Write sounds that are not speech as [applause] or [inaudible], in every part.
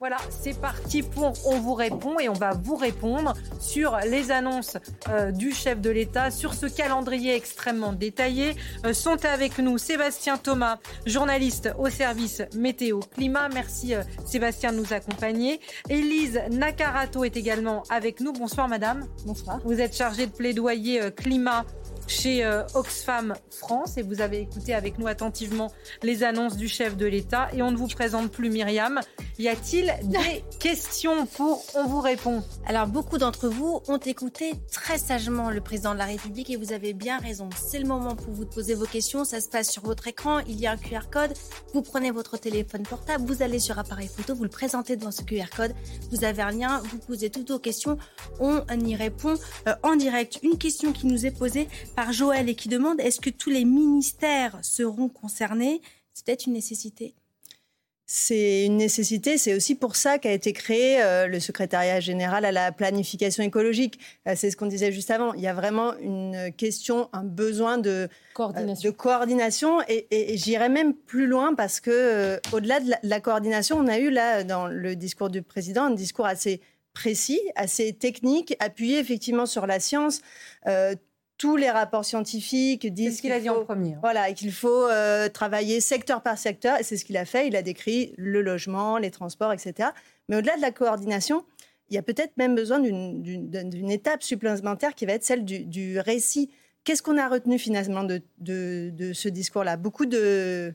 Voilà, c'est parti pour On vous répond et on va vous répondre sur les annonces euh, du chef de l'État, sur ce calendrier extrêmement détaillé. Euh, sont avec nous Sébastien Thomas, journaliste au service météo climat. Merci euh, Sébastien de nous accompagner. Élise Nakarato est également avec nous. Bonsoir madame. Bonsoir. Vous êtes chargée de plaidoyer climat chez euh, Oxfam France et vous avez écouté avec nous attentivement les annonces du chef de l'État et on ne vous présente plus Myriam. Y a-t-il des [laughs] questions pour On vous répond Alors beaucoup d'entre vous ont écouté très sagement le président de la République et vous avez bien raison. C'est le moment pour vous de poser vos questions. Ça se passe sur votre écran. Il y a un QR code. Vous prenez votre téléphone portable, vous allez sur appareil photo, vous le présentez devant ce QR code. Vous avez un lien, vous posez toutes vos questions. On y répond euh, en direct. Une question qui nous est posée par Joël et qui demande est-ce que tous les ministères seront concernés? C'est peut-être une nécessité c'est une nécessité. C'est aussi pour ça qu'a été créé euh, le secrétariat général à la planification écologique. Euh, c'est ce qu'on disait juste avant. Il y a vraiment une question, un besoin de coordination. de coordination et, j'irais même plus loin parce que au-delà de, la, coordination, on a eu là dans le discours du président un discours assez précis, assez technique, appuyé effectivement sur la science tous les rapports scientifiques disent. C'est ce qu'il a dit en premier. Hein. Voilà, et qu'il faut euh, travailler secteur par secteur. Et c'est ce qu'il a fait. Il a décrit le logement, les transports, etc. Mais au-delà de la coordination, il y a peut-être même besoin d'une étape supplémentaire qui va être celle du, récit. Qu'est-ce qu'on a retenu finalement de, de, ce discours-là? Beaucoup de,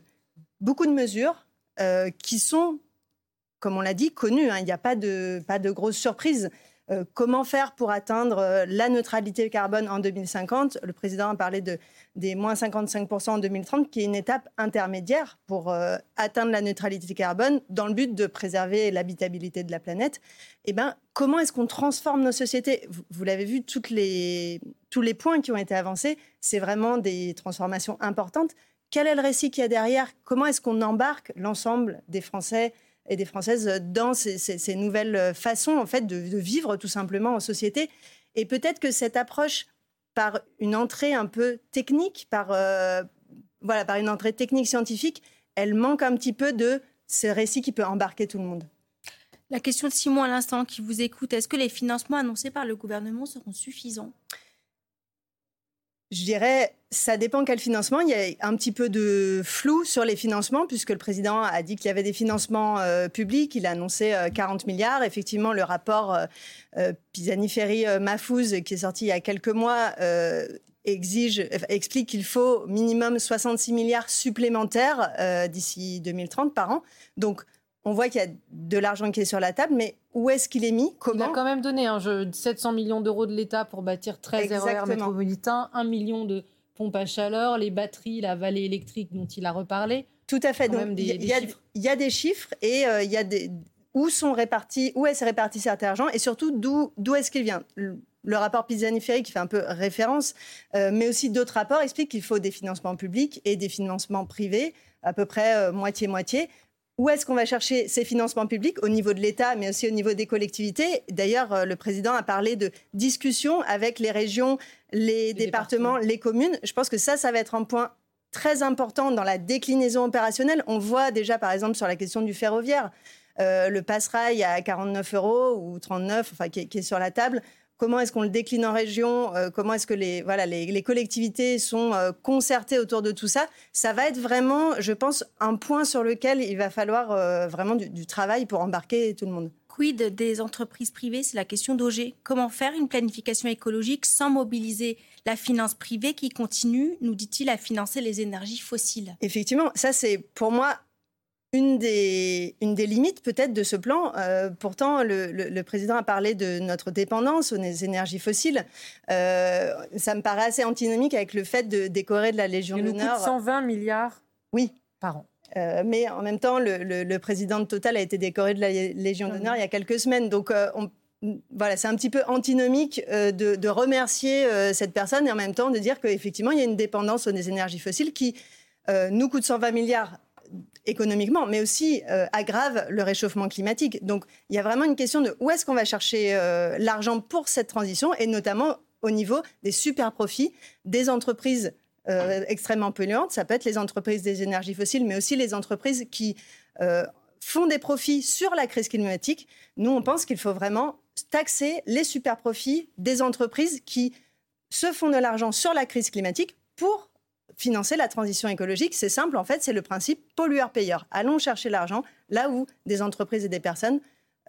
beaucoup de mesures euh, qui sont, comme on l'a dit, connues. Hein. Il n'y a pas de, pas de grosses surprises. Euh, comment faire pour atteindre euh, la neutralité carbone en 2050 Le président a parlé de, des moins 55% en 2030, qui est une étape intermédiaire pour euh, atteindre la neutralité carbone dans le but de préserver l'habitabilité de la planète. Eh ben, comment est-ce qu'on transforme nos sociétés? Vous, l'avez vu, les, tous les points qui ont été avancés, c'est vraiment des transformations importantes. Quel est le récit qu'il y a derrière? Comment est-ce qu'on embarque l'ensemble des Français et des Françaises dans ces, nouvelles façons en fait de, vivre tout simplement en société. Et peut-être que cette approche par une entrée un peu technique, par euh, voilà, par une entrée technique scientifique, elle manque un petit peu de ce récit qui peut embarquer tout le monde. La question de Simon à l'instant qui vous écoute, est-ce que les financements annoncés par le gouvernement seront suffisants? Je dirais, ça dépend quel financement. Il y a un petit peu de flou sur les financements, puisque le président a dit qu'il y avait des financements euh, publics. Il a annoncé 40 euh, milliards. Effectivement, le rapport euh, Pisani-Ferry-Mafouz, qui est sorti il y a quelques mois, explique qu'il faut minimum 66 milliards supplémentaires d'ici 2030 par an. Donc, on voit qu'il y a de l'argent qui est sur la table, mais où est-ce qu'il est mis Comment Il a quand même donné un jeu 700 millions d'euros de l'État pour bâtir 13 RER métropolitains, 1 million de pompes à chaleur, les batteries, la vallée électrique dont il a reparlé. Tout à fait. il y, a des chiffres et euh, il y a des où sont répartis, où est-ce réparti cet argent et surtout d'où d'où est-ce qu'il vient. Le, rapport Pisani-Ferry qui fait un peu référence, euh, mais aussi d'autres rapports expliquent qu'il faut des financements publics et des financements privés, à peu près euh, moitié-moitié. Où est-ce qu'on va chercher ces financements publics? Au niveau de l'État, mais aussi au niveau des collectivités. D'ailleurs, euh, le président a parlé de discussions avec les régions, les, départements, les communes. Je pense que ça, ça va être un point très important dans la déclinaison opérationnelle. On voit déjà, par exemple, sur la question du ferroviaire, euh, le passerail à 49 euros ou 39, enfin, qui est sur la table comment est-ce qu'on le décline en région, euh, comment est-ce que les, voilà, les, collectivités sont euh, concertées autour de tout ça, ça va être vraiment, je pense, un point sur lequel il va falloir euh, vraiment du, travail pour embarquer tout le monde. Quid des entreprises privées? C'est la question d'Auger. Comment faire une planification écologique sans mobiliser la finance privée qui continue, nous dit-il, à financer les énergies fossiles? Effectivement, ça c'est pour moi une des, une des limites peut-être de ce plan. Euh, pourtant, le, président a parlé de notre dépendance aux énergies fossiles. Euh, ça me paraît assez antinomique avec le fait de décorer de la Légion d'honneur. 120 milliards oui. par an. Euh, mais en même temps, le, président de Total a été décoré de la Légion mmh. d'honneur il y a quelques semaines. Donc, voilà, c'est un petit peu antinomique de, de, remercier cette personne et en même temps de dire qu'effectivement, il y a une dépendance aux énergies fossiles qui nous coûte 120 milliards économiquement, mais aussi euh, aggrave le réchauffement climatique. Donc il y a vraiment une question de où est-ce qu'on va chercher euh, l'argent pour cette transition, et notamment au niveau des super profits des entreprises euh, extrêmement polluantes. Ça peut être les entreprises des énergies fossiles, mais aussi les entreprises qui font des profits sur la crise climatique. Nous, on pense qu'il faut vraiment taxer les super profits des entreprises qui se font de l'argent sur la crise climatique pour financer la transition écologique. C'est simple, en fait, c'est le principe pollueur-payeur. Allons chercher l'argent là où des entreprises et des personnes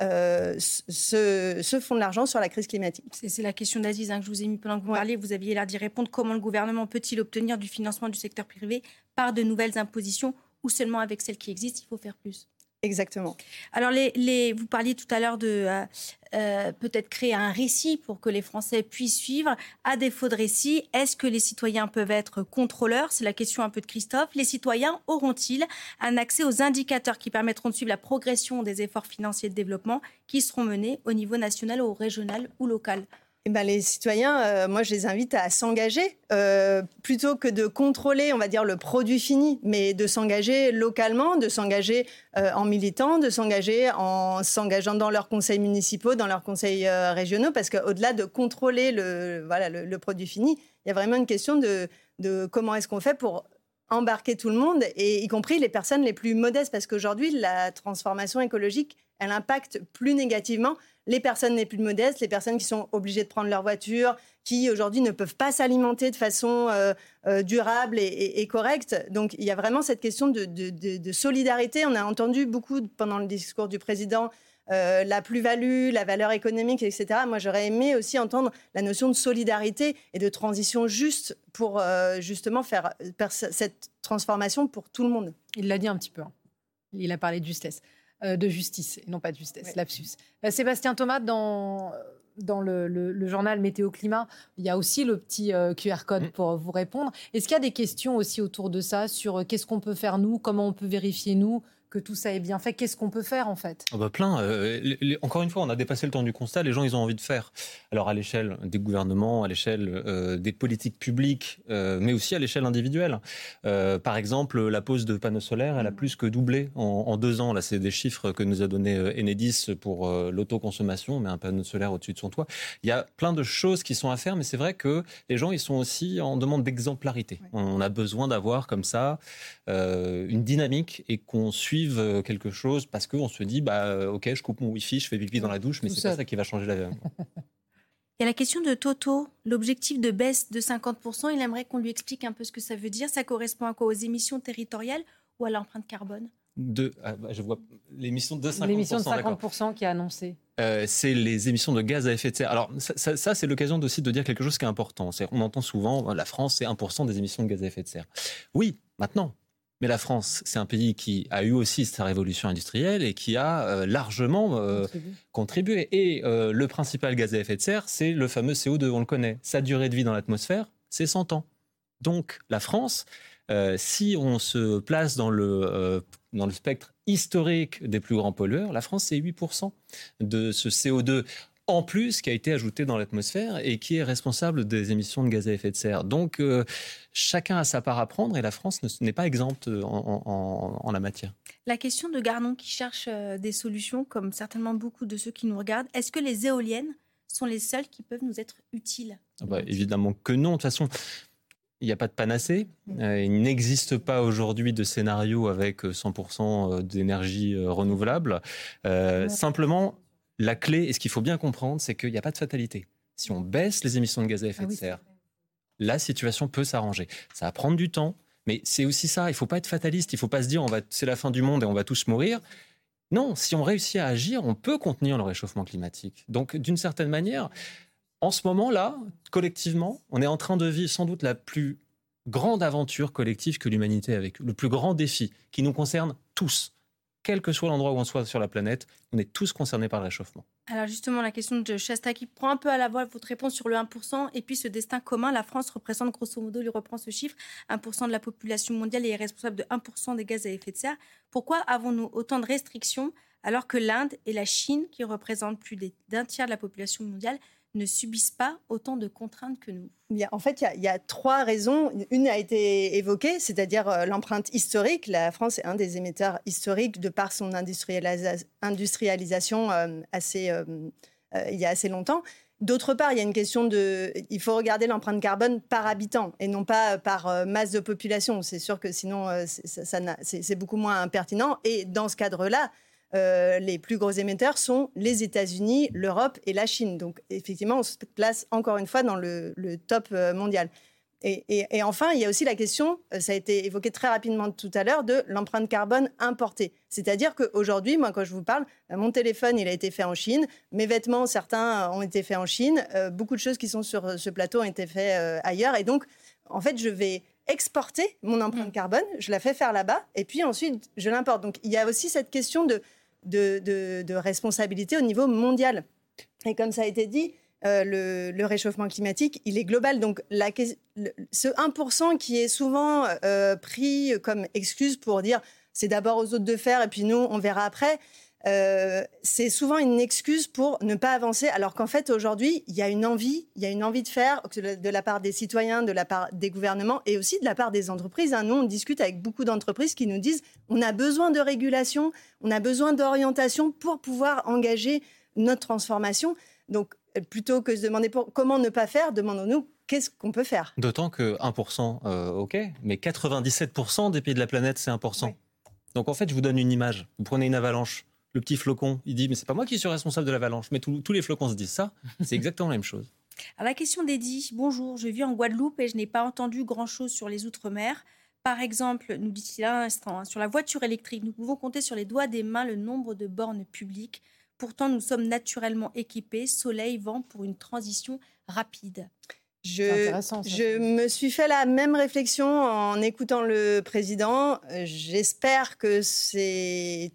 euh, se, font de l'argent sur la crise climatique. C'est la question d'Aziz hein, que je vous ai mis pendant que vous parliez. Vous aviez l'air d'y répondre. Comment le gouvernement peut-il obtenir du financement du secteur privé par de nouvelles impositions ou seulement avec celles qui existent? Il faut faire plus. Exactement. Alors, vous parliez tout à l'heure de euh, euh, peut-être créer un récit pour que les Français puissent suivre. À défaut de récit, est-ce que les citoyens peuvent être contrôleurs? C'est la question un peu de Christophe. Les citoyens auront-ils un accès aux indicateurs qui permettront de suivre la progression des efforts financiers de développement qui seront menés au niveau national, au régional ou local? Eh ben, les citoyens, euh, moi, je les invite à s'engager euh, plutôt que de contrôler, on va dire, le produit fini, mais de s'engager localement, de s'engager euh, en militant, de s'engager en s'engageant dans leurs conseils municipaux, dans leurs conseils régionaux, parce qu'au-delà de contrôler le, voilà, le, produit fini, il y a vraiment une question de, de comment est-ce qu'on fait pour embarquer tout le monde, et y compris les personnes les plus modestes, parce qu'aujourd'hui, la transformation écologique, elle impacte plus négativement les personnes les plus modestes, les personnes qui sont obligées de prendre leur voiture, qui aujourd'hui ne peuvent pas s'alimenter de façon euh, euh, durable et, correcte. Donc il y a vraiment cette question de, solidarité. On a entendu beaucoup pendant le discours du président euh, la plus-value, la valeur économique, etc. Moi, j'aurais aimé aussi entendre la notion de solidarité et de transition juste pour justement faire, cette transformation pour tout le monde. Il l'a dit un petit peu. Hein. Il a parlé de justesse. Euh, de justice, et non pas de justesse, lapsus. Euh, Sébastien Thomas, dans, dans le, journal Météo Climat, il y a aussi le petit euh, QR code mm. pour vous répondre. Est-ce qu'il y a des questions aussi autour de ça sur qu'est-ce qu'on peut faire nous, comment on peut vérifier nous? Que tout ça est bien fait. Qu'est-ce qu'on peut faire en fait? Bah Plein. Euh, encore une fois, on a dépassé le temps du constat. Les gens, ils ont envie de faire. Alors à l'échelle des gouvernements, à l'échelle euh, des politiques publiques, euh, mais aussi à l'échelle individuelle. par exemple, la pose de panneaux solaires, elle a mm. plus que doublé en, deux ans. Là, c'est des chiffres que nous a donné Enedis pour l'autoconsommation, mais un panneau solaire au-dessus de son toit. Il y a plein de choses qui sont à faire, mais c'est vrai que les gens, ils sont aussi en demande d'exemplarité. On a besoin d'avoir comme ça une dynamique et qu'on suive euh, quelque chose parce qu'on se dit, bah, euh, ok, je coupe mon wifi, je fais pipi dans la douche, mais c'est pas ça qui va changer la vie. [laughs] Il y a la question de Toto, l'objectif de baisse de 50%. Il aimerait qu'on lui explique un peu ce que ça veut dire. Ça correspond à quoi? Aux émissions territoriales ou à l'empreinte carbone? De, ah, bah, je vois l'émission de 50%. L'émission de 50% qui est annoncée. Euh, c'est les émissions de gaz à effet de serre. Alors ça, ça, c'est l'occasion aussi de dire quelque chose qui est important. on entend souvent la France, c'est 1% des émissions de gaz à effet de serre. Oui, maintenant, mais la France, c'est un pays qui a eu aussi sa révolution industrielle et qui a euh, largement euh, contribué. Et euh, le principal gaz à effet de serre, c'est le fameux CO2, on le connaît. Sa durée de vie dans l'atmosphère, c'est 100 ans. Donc la France, si on se place dans le, dans le spectre historique des plus grands pollueurs, la France, c'est 8% de ce CO2 en plus qui a été ajouté dans l'atmosphère et qui est responsable des émissions de gaz à effet de serre. Donc euh, chacun a sa part à prendre et la France n'est pas exempte en, la matière. La question de Garnon qui cherche euh, des solutions, comme certainement beaucoup de ceux qui nous regardent, est-ce que les éoliennes sont les seules qui peuvent nous être utiles? Ah bah, Évidemment que non. De toute façon, il n'y a pas de panacée. Euh, il n'existe pas aujourd'hui de scénario avec 100% d'énergie renouvelable. Simplement, la clé, et ce qu'il faut bien comprendre, c'est qu'il n'y a pas de fatalité. Si on baisse les émissions de gaz à effet ah de serre, la situation peut s'arranger. Ça va prendre du temps, mais c'est aussi ça. Il ne faut pas être fataliste. Il ne faut pas se dire c'est la fin du monde et on va tous mourir. Non, si on réussit à agir, on peut contenir le réchauffement climatique. Donc, d'une certaine manière, en ce moment-là, collectivement, on est en train de vivre sans doute la plus grande aventure collective que l'humanité a vécue, le plus grand défi qui nous concerne tous quel que soit l'endroit où on soit sur la planète, on est tous concernés par le réchauffement. Alors justement, la question de Shasta qui prend un peu à la voix votre réponse sur le 1% et puis ce destin commun, la France représente grosso modo, il reprend ce chiffre, 1% de la population mondiale et est responsable de 1% des gaz à effet de serre. Pourquoi avons-nous autant de restrictions alors que l'Inde et la Chine, qui représentent plus d'un tiers de la population mondiale, ne subissent pas autant de contraintes que nous En fait, il y, a, trois raisons. Une a été évoquée, c'est-à-dire euh, l'empreinte historique. La France est un des émetteurs historiques de par son industrialisation euh, assez, euh, il y a assez longtemps. D'autre part, il y a une question de. Il faut regarder l'empreinte carbone par habitant et non pas par masse de population. C'est sûr que sinon, c'est beaucoup moins pertinent. Et dans ce cadre-là, euh, les plus gros émetteurs sont les États-Unis, l'Europe et la Chine. Donc effectivement, on se place encore une fois dans le, top euh, mondial. Et, enfin, il y a aussi la question, euh, ça a été évoqué très rapidement tout à l'heure, de l'empreinte carbone importée. C'est-à-dire qu'aujourd'hui, moi, quand je vous parle, mon téléphone, il a été fait en Chine, mes vêtements, certains ont été faits en Chine, beaucoup de choses qui sont sur ce plateau ont été faits ailleurs. Et donc, en fait, je vais exporter mon empreinte mmh. carbone, je la fais faire là-bas, et puis ensuite, je l'importe. Donc, il y a aussi cette question de de, responsabilité au niveau mondial. Et comme ça a été dit, euh, le, réchauffement climatique, il est global. Donc ce 1% qui est souvent euh, pris comme excuse pour dire c'est d'abord aux autres de faire et puis nous, on verra après. Euh, c'est souvent une excuse pour ne pas avancer, alors qu'en fait aujourd'hui, il y a une envie, il y a une envie de faire de la part des citoyens, de la part des gouvernements et aussi de la part des entreprises. Hein. Nous, on discute avec beaucoup d'entreprises qui nous disent on a besoin de régulation, on a besoin d'orientation pour pouvoir engager notre transformation. Donc, plutôt que de se demander comment ne pas faire, demandons-nous qu'est-ce qu'on peut faire? D'autant que 1%, euh, ok, mais 97% des pays de la planète, c'est 1%. Donc en fait, je vous donne une image. Vous prenez une avalanche le petit flocon, il dit mais c'est pas moi qui suis responsable de l'avalanche. Mais tous les flocons se disent ça. [laughs] C'est exactement la même chose. Alors la question d'Eddie, bonjour, je vis en Guadeloupe et je n'ai pas entendu grand-chose sur les Outre-mer. Par exemple, nous dit-il à l'instant, hein, sur la voiture électrique, nous pouvons compter sur les doigts des mains le nombre de bornes publiques. Pourtant, nous sommes naturellement équipés, soleil, vent, pour une transition rapide. Je, je me suis fait la même réflexion en écoutant le président. J'espère que c'est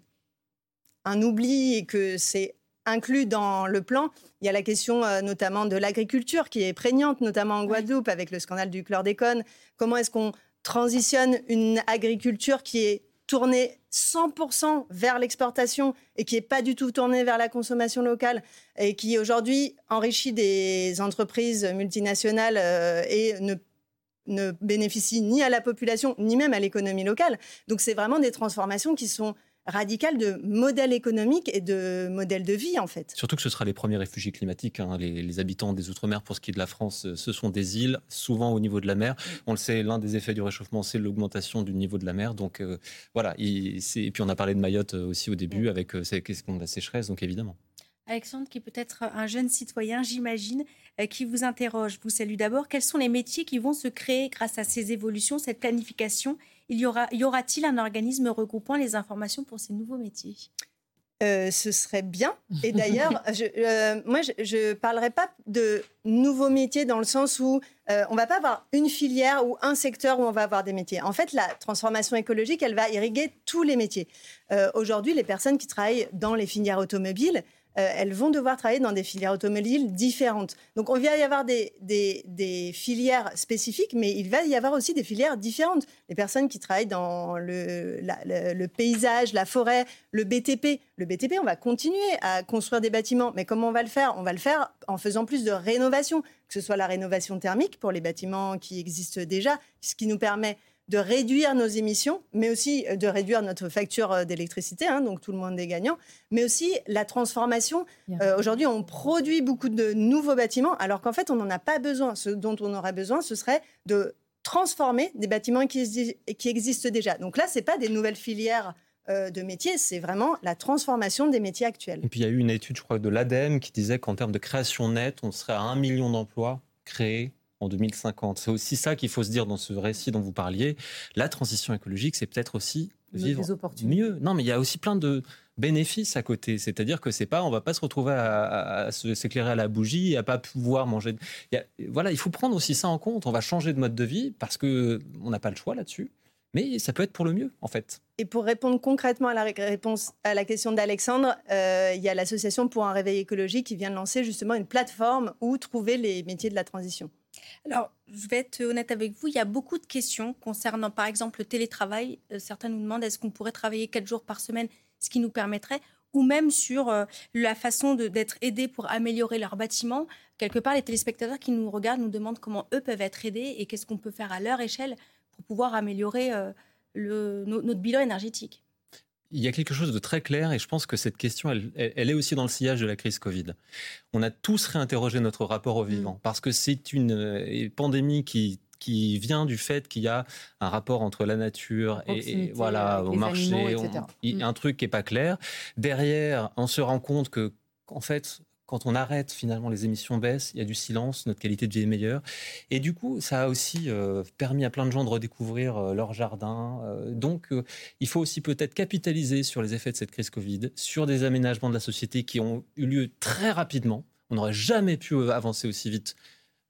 un oubli et que c'est inclus dans le plan. Il y a la question euh, notamment de l'agriculture qui est prégnante, notamment en Guadeloupe avec le scandale du chlordécone. Comment est-ce qu'on transitionne une agriculture qui est tournée 100% vers l'exportation et qui n'est pas du tout tournée vers la consommation locale et qui aujourd'hui enrichit des entreprises multinationales euh, et ne ne bénéficie ni à la population ni même à l'économie locale. Donc c'est vraiment des transformations qui sont radical de modèle économique et de modèle de vie, en fait. Surtout que ce sera les premiers réfugiés climatiques. Hein. Les, habitants des Outre-mer, pour ce qui est de la France, euh, ce sont des îles, souvent au niveau de la mer. On le sait, l'un des effets du réchauffement, c'est l'augmentation du niveau de la mer. Donc euh, voilà. et puis on a parlé de Mayotte euh, aussi au début, avec ces questions de la sécheresse, donc évidemment. Alexandre, qui est peut-être un jeune citoyen, j'imagine, qui vous interroge. Vous salue d'abord. Quels sont les métiers qui vont se créer grâce à ces évolutions, cette planification il y aura, y aura-t-il un organisme regroupant les informations pour ces nouveaux métiers? Euh, ce serait bien. Et d'ailleurs, [laughs] euh, moi, je ne parlerai pas de nouveaux métiers dans le sens où euh, on ne va pas avoir une filière ou un secteur où on va avoir des métiers. En fait, la transformation écologique, elle va irriguer tous les métiers. Aujourd'hui, les personnes qui travaillent dans les filières automobiles, euh, elles vont devoir travailler dans des filières automobiles différentes. Donc, on va y avoir des, filières spécifiques, mais il va y avoir aussi des filières différentes. Les personnes qui travaillent dans le, le, paysage, la forêt, le BTP. Le BTP, on va continuer à construire des bâtiments, mais comment on va le faire? On va le faire en faisant plus de rénovation, que ce soit la rénovation thermique pour les bâtiments qui existent déjà, ce qui nous permet de réduire nos émissions, mais aussi euh, de réduire notre facture euh, d'électricité, hein, donc tout le monde est gagnant, mais aussi la transformation. Euh, aujourd'hui, on produit beaucoup de nouveaux bâtiments, alors qu'en fait, on n'en a pas besoin. Ce dont on aurait besoin, ce serait de transformer des bâtiments qui, qui existent déjà. Donc là, ce n'est pas des nouvelles filières de métiers, c'est vraiment la transformation des métiers actuels. Et puis il y a eu une étude, je crois, de l'ADEME qui disait qu'en termes de création nette, on serait à un million d'emplois créés en 2050. C'est aussi ça qu'il faut se dire dans ce récit dont vous parliez. La transition écologique, c'est peut-être aussi vivre mieux. Non, mais il y a aussi plein de bénéfices à côté. C'est-à-dire que c'est pas, on va pas se retrouver à, s'éclairer à la bougie et à pas pouvoir manger. voilà, il faut prendre aussi ça en compte. On va changer de mode de vie parce que on n'a pas le choix là-dessus. Mais ça peut être pour le mieux, en fait. Et pour répondre concrètement à la, réponse, à la question d'Alexandre, euh, il y a l'Association pour un réveil écologique qui vient de lancer justement une plateforme où trouver les métiers de la transition. Alors, je vais être honnête avec vous, il y a beaucoup de questions concernant, par exemple, le télétravail. Euh, certains nous demandent est-ce qu'on pourrait travailler quatre jours par semaine, ce qui nous permettrait, ou même sur la façon d'être aidés pour améliorer leur bâtiment. Quelque part, les téléspectateurs qui nous regardent nous demandent comment eux peuvent être aidés et qu'est-ce qu'on peut faire à leur échelle pour pouvoir améliorer le, notre bilan énergétique. Il y a quelque chose de très clair et je pense que cette question, elle, est aussi dans le sillage de la crise Covid. On a tous réinterrogé notre rapport au vivant mm. parce que c'est une euh, pandémie qui qui vient du fait qu'il y a un rapport entre la nature et, voilà au marché, mm. un truc qui est pas clair. Derrière, on se rend compte que en fait, quand on arrête finalement les émissions baissent, il y a du silence, notre qualité de vie est meilleure. Et du coup, ça a aussi euh, permis à plein de gens de redécouvrir euh, leur jardin. Euh, donc, il faut aussi peut-être capitaliser sur les effets de cette crise Covid, sur des aménagements de la société qui ont eu lieu très rapidement. On n'aurait jamais pu avancer aussi vite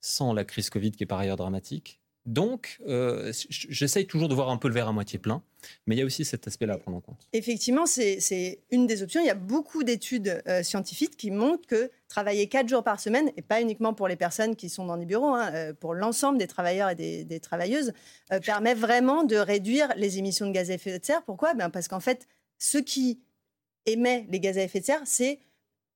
sans la crise Covid qui est par ailleurs dramatique. Donc, euh, j'essaye toujours de voir un peu le verre à moitié plein, mais il y a aussi cet aspect-là à prendre en compte. Effectivement, c'est une des options. Il y a beaucoup d'études euh, scientifiques qui montrent que travailler quatre jours par semaine, et pas uniquement pour les personnes qui sont dans des bureaux, hein, euh, pour l'ensemble des travailleurs et des, travailleuses, permet vraiment de réduire les émissions de gaz à effet de serre. Pourquoi? Ben Parce qu'en fait, ce qui émet les gaz à effet de serre, c'est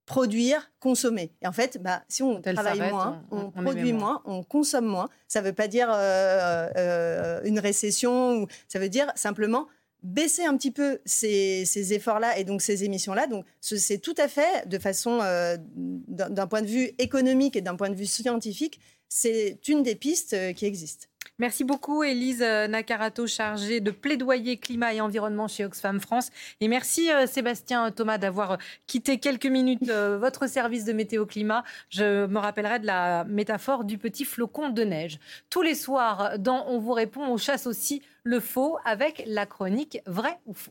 produire, consommer. Et en fait, bah, si on travaille moins, on, produit moins. on consomme moins. Ça ne veut pas dire euh, euh, une récession, ça veut dire simplement baisser un petit peu ces, efforts-là et donc ces émissions-là. Donc c'est tout à fait, de façon, euh, d'un point de vue économique et d'un point de vue scientifique, c'est une des pistes qui existent. Merci beaucoup, Élise euh, Nakarato, chargée de plaidoyer climat et environnement chez Oxfam France. Et merci, euh, Sébastien Thomas, d'avoir euh, quitté quelques minutes votre service de météo climat. Je me rappellerai de la métaphore du petit flocon de neige. Tous les soirs, dans On vous répond, on chasse aussi le faux avec la chronique vrai ou faux.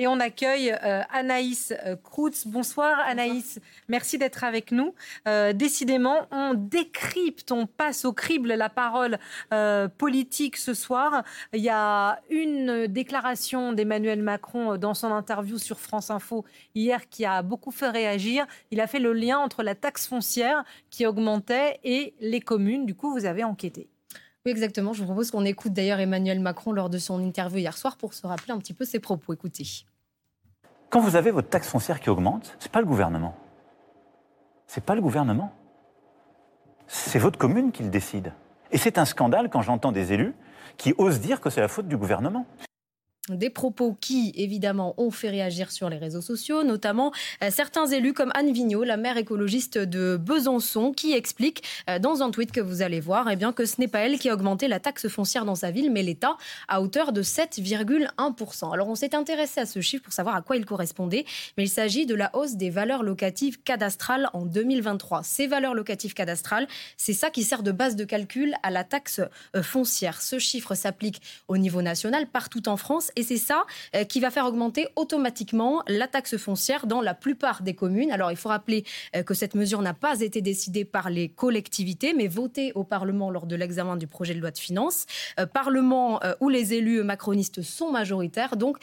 Et on accueille euh, Anaïs euh, Kroutz. Bonsoir Anaïs, merci d'être avec nous. Euh, décidément, on décrypte, on passe au crible la parole politique ce soir. Il y a une déclaration d'Emmanuel Macron dans son interview sur France Info hier qui a beaucoup fait réagir. Il a fait le lien entre la taxe foncière qui augmentait et les communes. Du coup, vous avez enquêté. Oui, exactement. Je vous propose qu'on écoute d'ailleurs Emmanuel Macron lors de son interview hier soir pour se rappeler un petit peu ses propos. Écoutez. Quand vous avez votre taxe foncière qui augmente, ce n'est pas le gouvernement. C'est pas le gouvernement. C'est votre commune qui le décide. Et c'est un scandale quand j'entends des élus qui osent dire que c'est la faute du gouvernement. Des propos qui, évidemment, ont fait réagir sur les réseaux sociaux, notamment euh, certains élus comme Anne Vigneault, la maire écologiste de Besançon, qui explique euh, dans un tweet que vous allez voir eh bien, que ce n'est pas elle qui a augmenté la taxe foncière dans sa ville, mais l'État, à hauteur de 7,1%. Alors on s'est intéressé à ce chiffre pour savoir à quoi il correspondait, mais il s'agit de la hausse des valeurs locatives cadastrales en 2023. Ces valeurs locatives cadastrales, c'est ça qui sert de base de calcul à la taxe euh, foncière. Ce chiffre s'applique au niveau national partout en France et c'est ça euh, qui va faire augmenter automatiquement la taxe foncière dans la plupart des communes. Alors il faut rappeler euh, que cette mesure n'a pas été décidée par les collectivités, mais votée au Parlement lors de l'examen du projet de loi de finances. Euh, Parlement où les élus macronistes sont majoritaires. Donc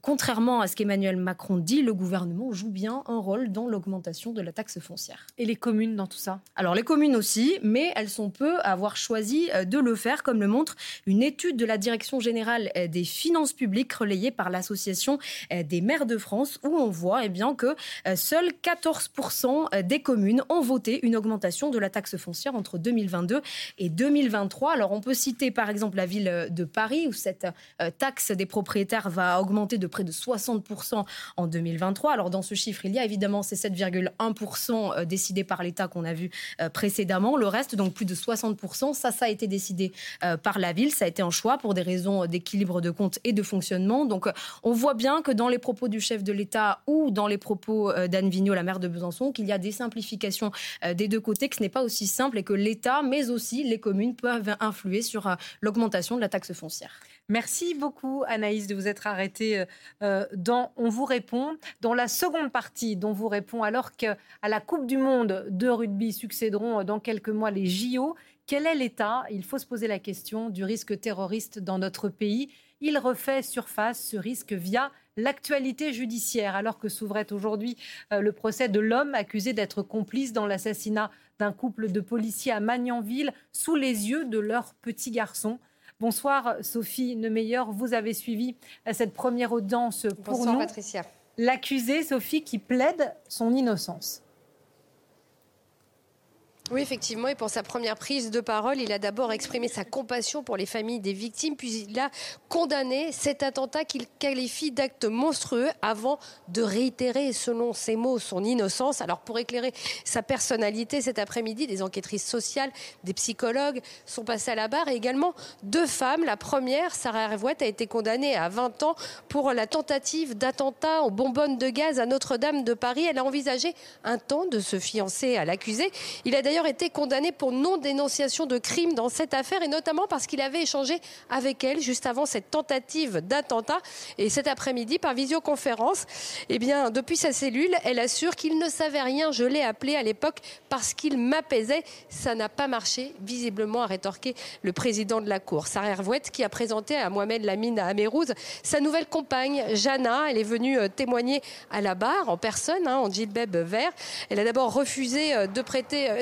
contrairement à ce qu'Emmanuel Macron dit, le gouvernement joue bien un rôle dans l'augmentation de la taxe foncière. Et les communes dans tout ça? Alors les communes aussi, mais elles sont peu à avoir choisi de le faire, comme le montre une étude de la Direction générale des finances publiques relayé par l'Association euh, des maires de France, où on voit eh bien, que euh, seuls 14% euh, des communes ont voté une augmentation de la taxe foncière entre 2022 et 2023. Alors on peut citer par exemple la ville de Paris, où cette taxe des propriétaires va augmenter de près de 60% en 2023. Alors dans ce chiffre, il y a évidemment ces 7,1% décidés par l'État qu'on a vu précédemment. Le reste, donc plus de 60%, ça, ça a été décidé par la ville. Ça a été un choix pour des raisons d'équilibre de compte et de fonctionnement donc, on voit bien que dans les propos du chef de l'État ou dans les propos euh, d'Anne Vigneault, la maire de Besançon, qu'il y a des simplifications euh, des deux côtés, que ce n'est pas aussi simple et que l'État, mais aussi les communes peuvent influer sur euh, l'augmentation de la taxe foncière. Merci beaucoup Anaïs de vous être arrêtée dans On vous répond. Dans la seconde partie dont vous répond, alors qu'à la Coupe du Monde de rugby succéderont dans quelques mois les JO, quel est l'état, il faut se poser la question, du risque terroriste dans notre pays il refait surface ce risque via l'actualité judiciaire, alors que s'ouvrait aujourd'hui euh, le procès de l'homme accusé d'être complice dans l'assassinat d'un couple de policiers à Magnanville sous les yeux de leur petit garçon. Bonsoir Sophie Nemeyer, vous avez suivi cette première audience pour Bonsoir, Patricia. L'accusé, Sophie, qui plaide son innocence. Oui, effectivement. Et pour sa première prise de parole, il a d'abord exprimé sa compassion pour les familles des victimes, puis il a condamné cet attentat qu'il qualifie d'acte monstrueux avant de réitérer, selon ses mots, son innocence. Alors, pour éclairer sa personnalité, cet après-midi, des enquêtrices sociales, des psychologues sont passés à la barre et également deux femmes. La première, Sarah Hervouette, a été condamnée à 20 ans pour la tentative d'attentat aux bonbonnes de gaz à Notre-Dame de Paris. Elle a envisagé un temps de se fiancer à l'accusé. Il a d'ailleurs été condamné pour non-dénonciation de crime dans cette affaire et notamment parce qu'il avait échangé avec elle juste avant cette tentative d'attentat. Et cet après-midi, par visioconférence, eh bien, depuis sa cellule, elle assure qu'il ne savait rien. Je l'ai appelé à l'époque parce qu'il m'apaisait. Ça n'a pas marché, visiblement, a rétorqué le président de la Cour, Sarah Hervouette, qui a présenté à Mohamed Lamine à Amérouz sa nouvelle compagne, Jana. Elle est venue euh, témoigner à la barre en personne, hein, en djellab vert. Elle a d'abord refusé euh, de prêter euh,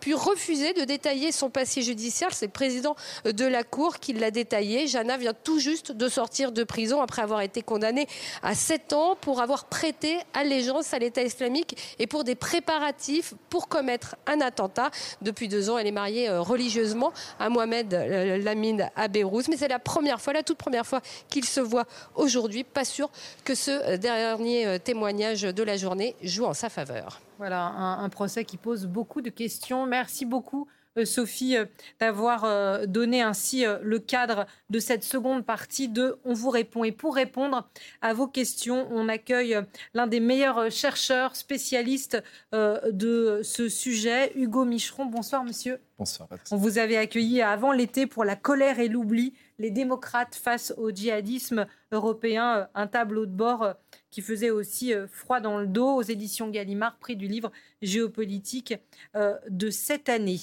puis refusé de détailler son passé judiciaire. C'est le président de la Cour qui l'a détaillé. Jana vient tout juste de sortir de prison après avoir été condamnée à 7 ans pour avoir prêté allégeance à l'État islamique et pour des préparatifs pour commettre un attentat. Depuis deux ans, elle est mariée euh, religieusement à Mohamed euh, Lamine Abérouz. Mais c'est la première fois, la toute première fois qu'il se voit aujourd'hui. Pas sûr que ce euh, dernier témoignage de la journée joue en sa faveur. Voilà, un, procès qui pose beaucoup de questions. Merci beaucoup. Euh, Sophie, euh, d'avoir euh, donné ainsi le cadre de cette seconde partie de On vous répond. Et pour répondre à vos questions, on accueille l'un des meilleurs chercheurs spécialistes de ce sujet, Hugo Micheron. Bonsoir, monsieur. Bonsoir. On vous avait accueilli avant l'été pour La colère et l'oubli, les démocrates face au djihadisme européen, un tableau de bord qui faisait aussi euh, froid dans le dos aux éditions Gallimard, prix du livre géopolitique euh, de cette année.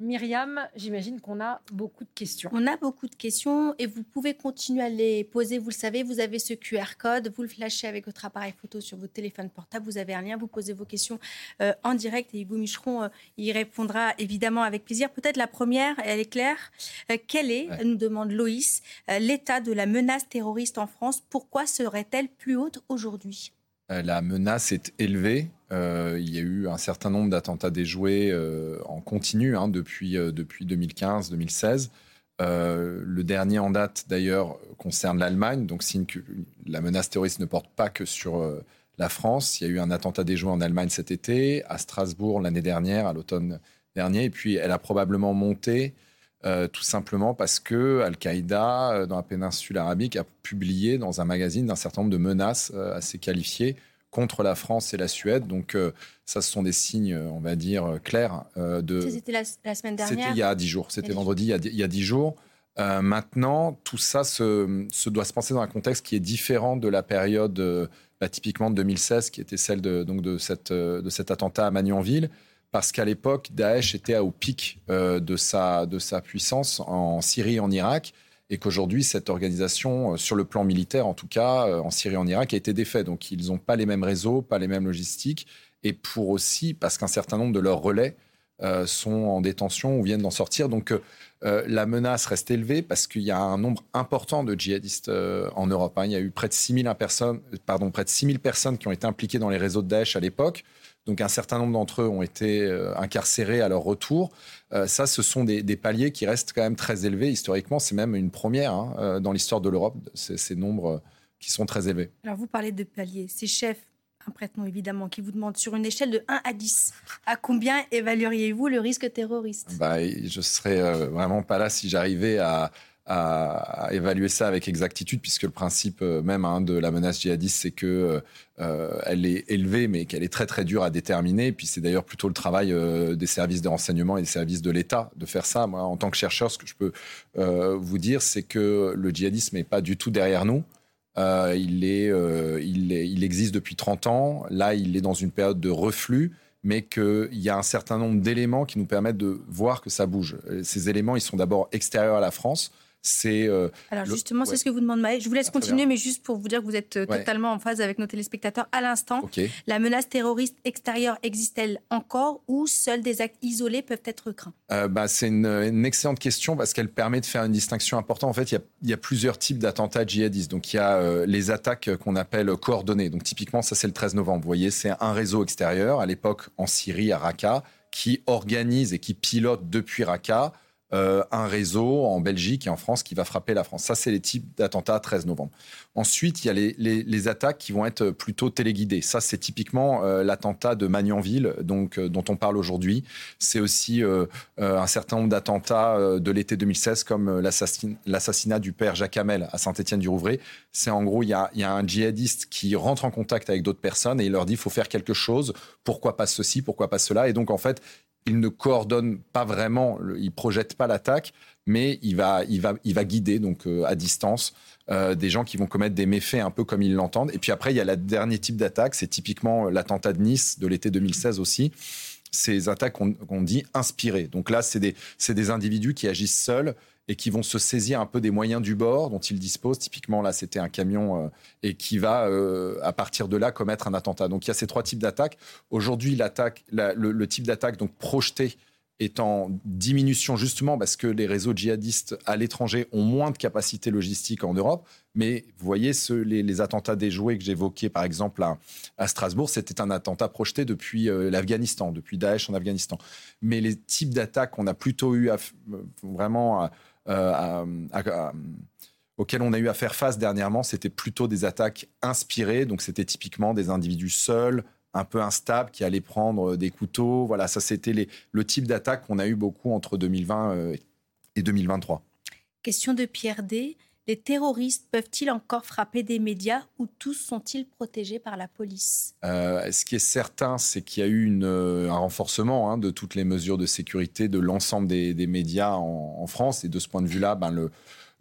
Myriam, j'imagine qu'on a beaucoup de questions. On a beaucoup de questions et vous pouvez continuer à les poser. Vous le savez, vous avez ce QR code, vous le flashez avec votre appareil photo sur votre téléphone portable. Vous avez un lien, vous posez vos questions euh, en direct et Hugo Micheron y répondra évidemment avec plaisir. Peut-être la première, elle est claire. quel est, nous demande Loïs, l'état de la menace terroriste en France? Pourquoi serait-elle plus haute aujourd'hui? euh, la menace est élevée. Euh, il y a eu un certain nombre d'attentats déjoués euh, en continu hein, depuis, depuis 2015-2016. le dernier en date, d'ailleurs, concerne l'Allemagne, donc signe que la menace terroriste ne porte pas que sur la France. Il y a eu un attentat déjoué en Allemagne cet été, à Strasbourg l'année dernière, à l'automne dernier, et puis elle a probablement monté euh, tout simplement parce que Al-Qaïda, euh, dans la péninsule arabique, a publié dans un magazine un certain nombre de menaces euh, assez qualifiées contre la France et la Suède. Donc, ça, ce sont des signes, on va dire, clairs. de... C'était la, semaine dernière C'était il y a dix jours. C'était vendredi, il y a dix jours. maintenant, tout ça se, doit se penser dans un contexte qui est différent de la période, bah, typiquement de 2016, qui était celle de, donc de, cette, de cet attentat à Magnanville parce qu'à l'époque, Daesh était au pic euh, de, sa, de sa puissance en Syrie et en Irak, et qu'aujourd'hui, cette organisation, euh, sur le plan militaire en tout cas, euh, en Syrie et en Irak, a été défaite. Donc ils n'ont pas les mêmes réseaux, pas les mêmes logistiques, et pour aussi, parce qu'un certain nombre de leurs relais sont en détention ou viennent d'en sortir. Donc la menace reste élevée parce qu'il y a un nombre important de djihadistes en Europe. Hein. Il y a eu près de 6000 personnes, près de 6000 personnes qui ont été impliquées dans les réseaux de Daesh à l'époque. Donc un certain nombre d'entre eux ont été euh, incarcérés à leur retour. Euh, ça, ce sont des, paliers qui restent quand même très élevés. Historiquement, c'est même une première hein, euh, dans l'histoire de l'Europe, ces nombres qui sont très élevés. Alors vous parlez de paliers. Ces chefs, un prête-nom évidemment, qui vous demandent sur une échelle de 1 à 10, à combien évalueriez-vous le risque terroriste? Bah, Je ne serais vraiment pas là si j'arrivais à à, évaluer ça avec exactitude, puisque le principe euh, même hein, de la menace djihadiste, c'est que euh, elle est élevée, mais qu'elle est très très dure à déterminer. Et puis c'est d'ailleurs plutôt le travail euh, des services de renseignement et des services de l'État de faire ça. Moi, en tant que chercheur, ce que je peux vous dire, c'est que le djihadisme n'est pas du tout derrière nous. il existe depuis 30 ans. Là, il est dans une période de reflux mais qu'il y a un certain nombre d'éléments qui nous permettent de voir que ça bouge. Ces éléments, ils sont d'abord extérieurs à la France C'est alors justement, c'est ce que vous demandez. Je vous laisse ah, continuer, mais juste pour vous dire que vous êtes totalement en phase avec nos téléspectateurs à l'instant. La menace terroriste extérieure existe-t-elle encore ou seuls des actes isolés peuvent être craints? Bah, c'est une, excellente question parce qu'elle permet de faire une distinction importante. En fait, il y a, il y a plusieurs types d'attentats djihadistes. Donc il y a les attaques qu'on appelle coordonnées. Donc typiquement, ça c'est le 13 novembre. Vous voyez, c'est un réseau extérieur, à l'époque en Syrie, à Raqqa, qui organise et qui pilote depuis Raqqa euh, un réseau en Belgique et en France qui va frapper la France. Ça, c'est les types d'attentats 13 novembre. Ensuite, il y a les, attaques qui vont être plutôt téléguidées. Ça, c'est typiquement euh, l'attentat de Magnanville, donc, euh, dont on parle aujourd'hui. C'est aussi un certain nombre d'attentats de l'été 2016, comme l'assassinat du père Jacques Hamel à Saint-Étienne-du-Rouvray. C'est en gros, il y, a, il y, a, un djihadiste qui rentre en contact avec d'autres personnes et il leur dit il faut faire quelque chose. Pourquoi pas ceci? Pourquoi pas cela? Et donc, en fait, il ne coordonne pas vraiment, il projette pas l'attaque, mais il va, il va, il va guider donc euh, à distance euh, des gens qui vont commettre des méfaits un peu comme ils l'entendent. Et puis après, il y a le dernier type d'attaque, c'est typiquement l'attentat de Nice de l'été 2016 aussi. Ces attaques qu'on dit inspirées. Donc là, c'est des, des individus qui agissent seuls et qui vont se saisir un peu des moyens du bord dont ils disposent. Typiquement, là, c'était un camion euh, et qui va, euh, à partir de là, commettre un attentat. Donc, il y a ces trois types d'attaques. Aujourd'hui, l'attaque, le, type d'attaque donc projeté est en diminution justement parce que les réseaux djihadistes à l'étranger ont moins de capacité logistique en Europe. Mais vous voyez, les, attentats déjoués que j'évoquais par exemple à, Strasbourg, c'était un attentat projeté depuis euh, l'Afghanistan, depuis Daesh en Afghanistan. Mais les types d'attaques qu'on a plutôt eu à, vraiment euh, auxquels on a eu à faire face dernièrement, c'était plutôt des attaques inspirées. Donc, c'était typiquement des individus seuls, un peu instables, qui allaient prendre des couteaux. Voilà, ça, c'était le type d'attaque qu'on a eu beaucoup entre 2020 euh, et 2023. Question de Pierre D. Les terroristes peuvent-ils encore frapper des médias ou tous sont-ils protégés par la police? Euh, Ce qui est certain, c'est qu'il y a eu un renforcement hein, de toutes les mesures de sécurité de l'ensemble des, médias en, France. Et de ce point de vue-là, ben, le,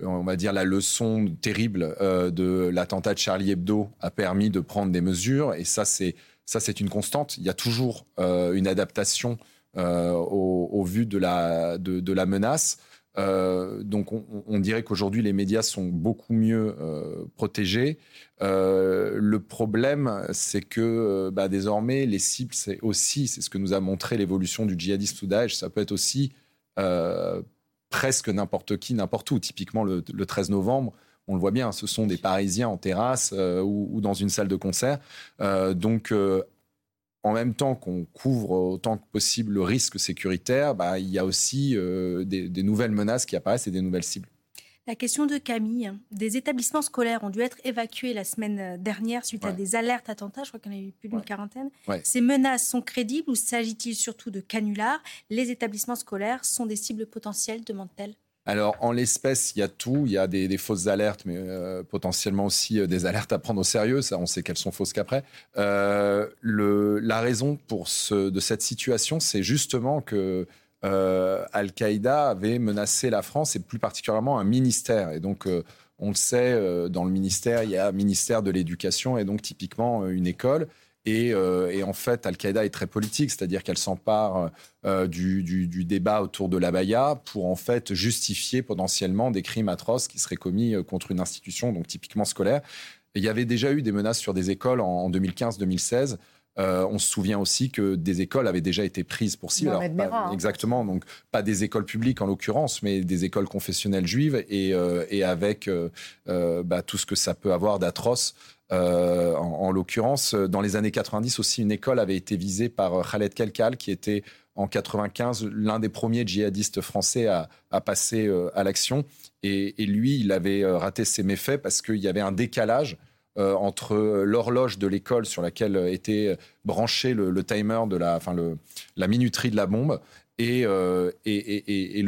on va dire la leçon terrible euh, de l'attentat de Charlie Hebdo a permis de prendre des mesures. Et ça, c'est ça, c'est une constante. Il y a toujours euh, une adaptation au, vu de la, de la menace. Euh, donc on, dirait qu'aujourd'hui les médias sont beaucoup mieux euh, protégés. Euh, le problème, c'est que bah, désormais les cibles, c'est aussi, c'est ce que nous a montré l'évolution du djihadiste ou Daesh, ça peut être aussi presque n'importe qui, n'importe où. Typiquement le, 13 novembre, on le voit bien, ce sont des Parisiens en terrasse ou, ou, dans une salle de concert. donc en même temps qu'on couvre autant que possible le risque sécuritaire, bah, il y a aussi euh, des, nouvelles menaces qui apparaissent et des nouvelles cibles. La question de Camille. Des établissements scolaires ont dû être évacués la semaine dernière suite à des alertes attentats. Je crois qu'il y en a eu plus d'une quarantaine. Ces menaces sont crédibles ou s'agit-il surtout de canulars? Les établissements scolaires sont des cibles potentielles, demande-t-elle alors, en l'espèce, il y a tout. Il y a des, fausses alertes, mais euh, potentiellement aussi euh, des alertes à prendre au sérieux. Ça, on sait qu'elles sont fausses qu'après. Euh, la raison de cette situation, c'est justement que Al-Qaïda avait menacé la France et plus particulièrement un ministère. Et donc, on le sait, dans le ministère, il y a un ministère de l'Éducation et donc typiquement une école. Euh, et, en fait, Al-Qaïda est très politique, c'est-à-dire qu'elle s'empare euh, du, débat autour de l'abaya pour en fait justifier potentiellement des crimes atroces qui seraient commis euh, contre une institution, donc typiquement scolaire. Et il y avait déjà eu des menaces sur des écoles en, 2015-2016. on se souvient aussi que des écoles avaient déjà été prises pour cible. Hein. Exactement, donc pas des écoles publiques en l'occurrence, mais des écoles confessionnelles juives et, avec bah, tout ce que ça peut avoir d'atroce euh, en, l'occurrence, dans les années 90 aussi, une école avait été visée par euh, Khaled Kelkal, qui était en 95 l'un des premiers djihadistes français à, passer euh, à l'action. Et, lui, il avait raté ses méfaits parce qu'il y avait un décalage entre l'horloge de l'école sur laquelle était branché le, timer de la, enfin la minuterie de la bombe et, le, et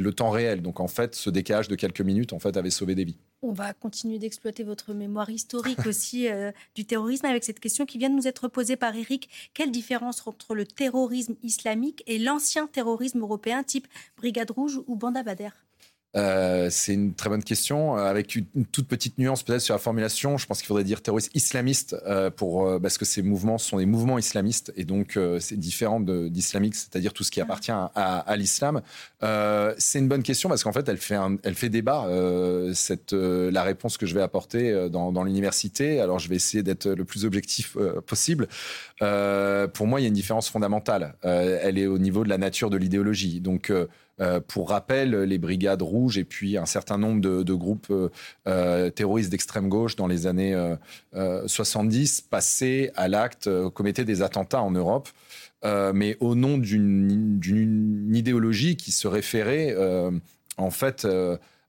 le temps réel. Donc en fait, ce décalage de quelques minutes en fait, avait sauvé des vies. On va continuer d'exploiter votre mémoire historique [laughs] aussi euh, du terrorisme avec cette question qui vient de nous être posée par Eric. Quelle différence entre le terrorisme islamique et l'ancien terrorisme européen type Brigade Rouge ou Banda Bader euh, c'est une très bonne question, euh, avec une, toute petite nuance peut-être sur la formulation. Je pense qu'il faudrait dire terroriste islamiste, euh, pour, parce que ces mouvements sont des mouvements islamistes, et donc c'est différent d'islamique, c'est-à-dire tout ce qui appartient à, l'islam. c'est une bonne question parce qu'en fait, elle fait, débat, cette, la réponse que je vais apporter dans, dans l'université. Alors, je vais essayer d'être le plus objectif possible. pour moi, il y a une différence fondamentale. elle est au niveau de la nature de l'idéologie. Donc, euh, pour rappel, les Brigades Rouges et puis un certain nombre de, groupes euh, euh, terroristes d'extrême gauche dans les années 70 passaient à l'acte, commettaient des attentats en Europe. mais au nom d'une idéologie qui se référait en fait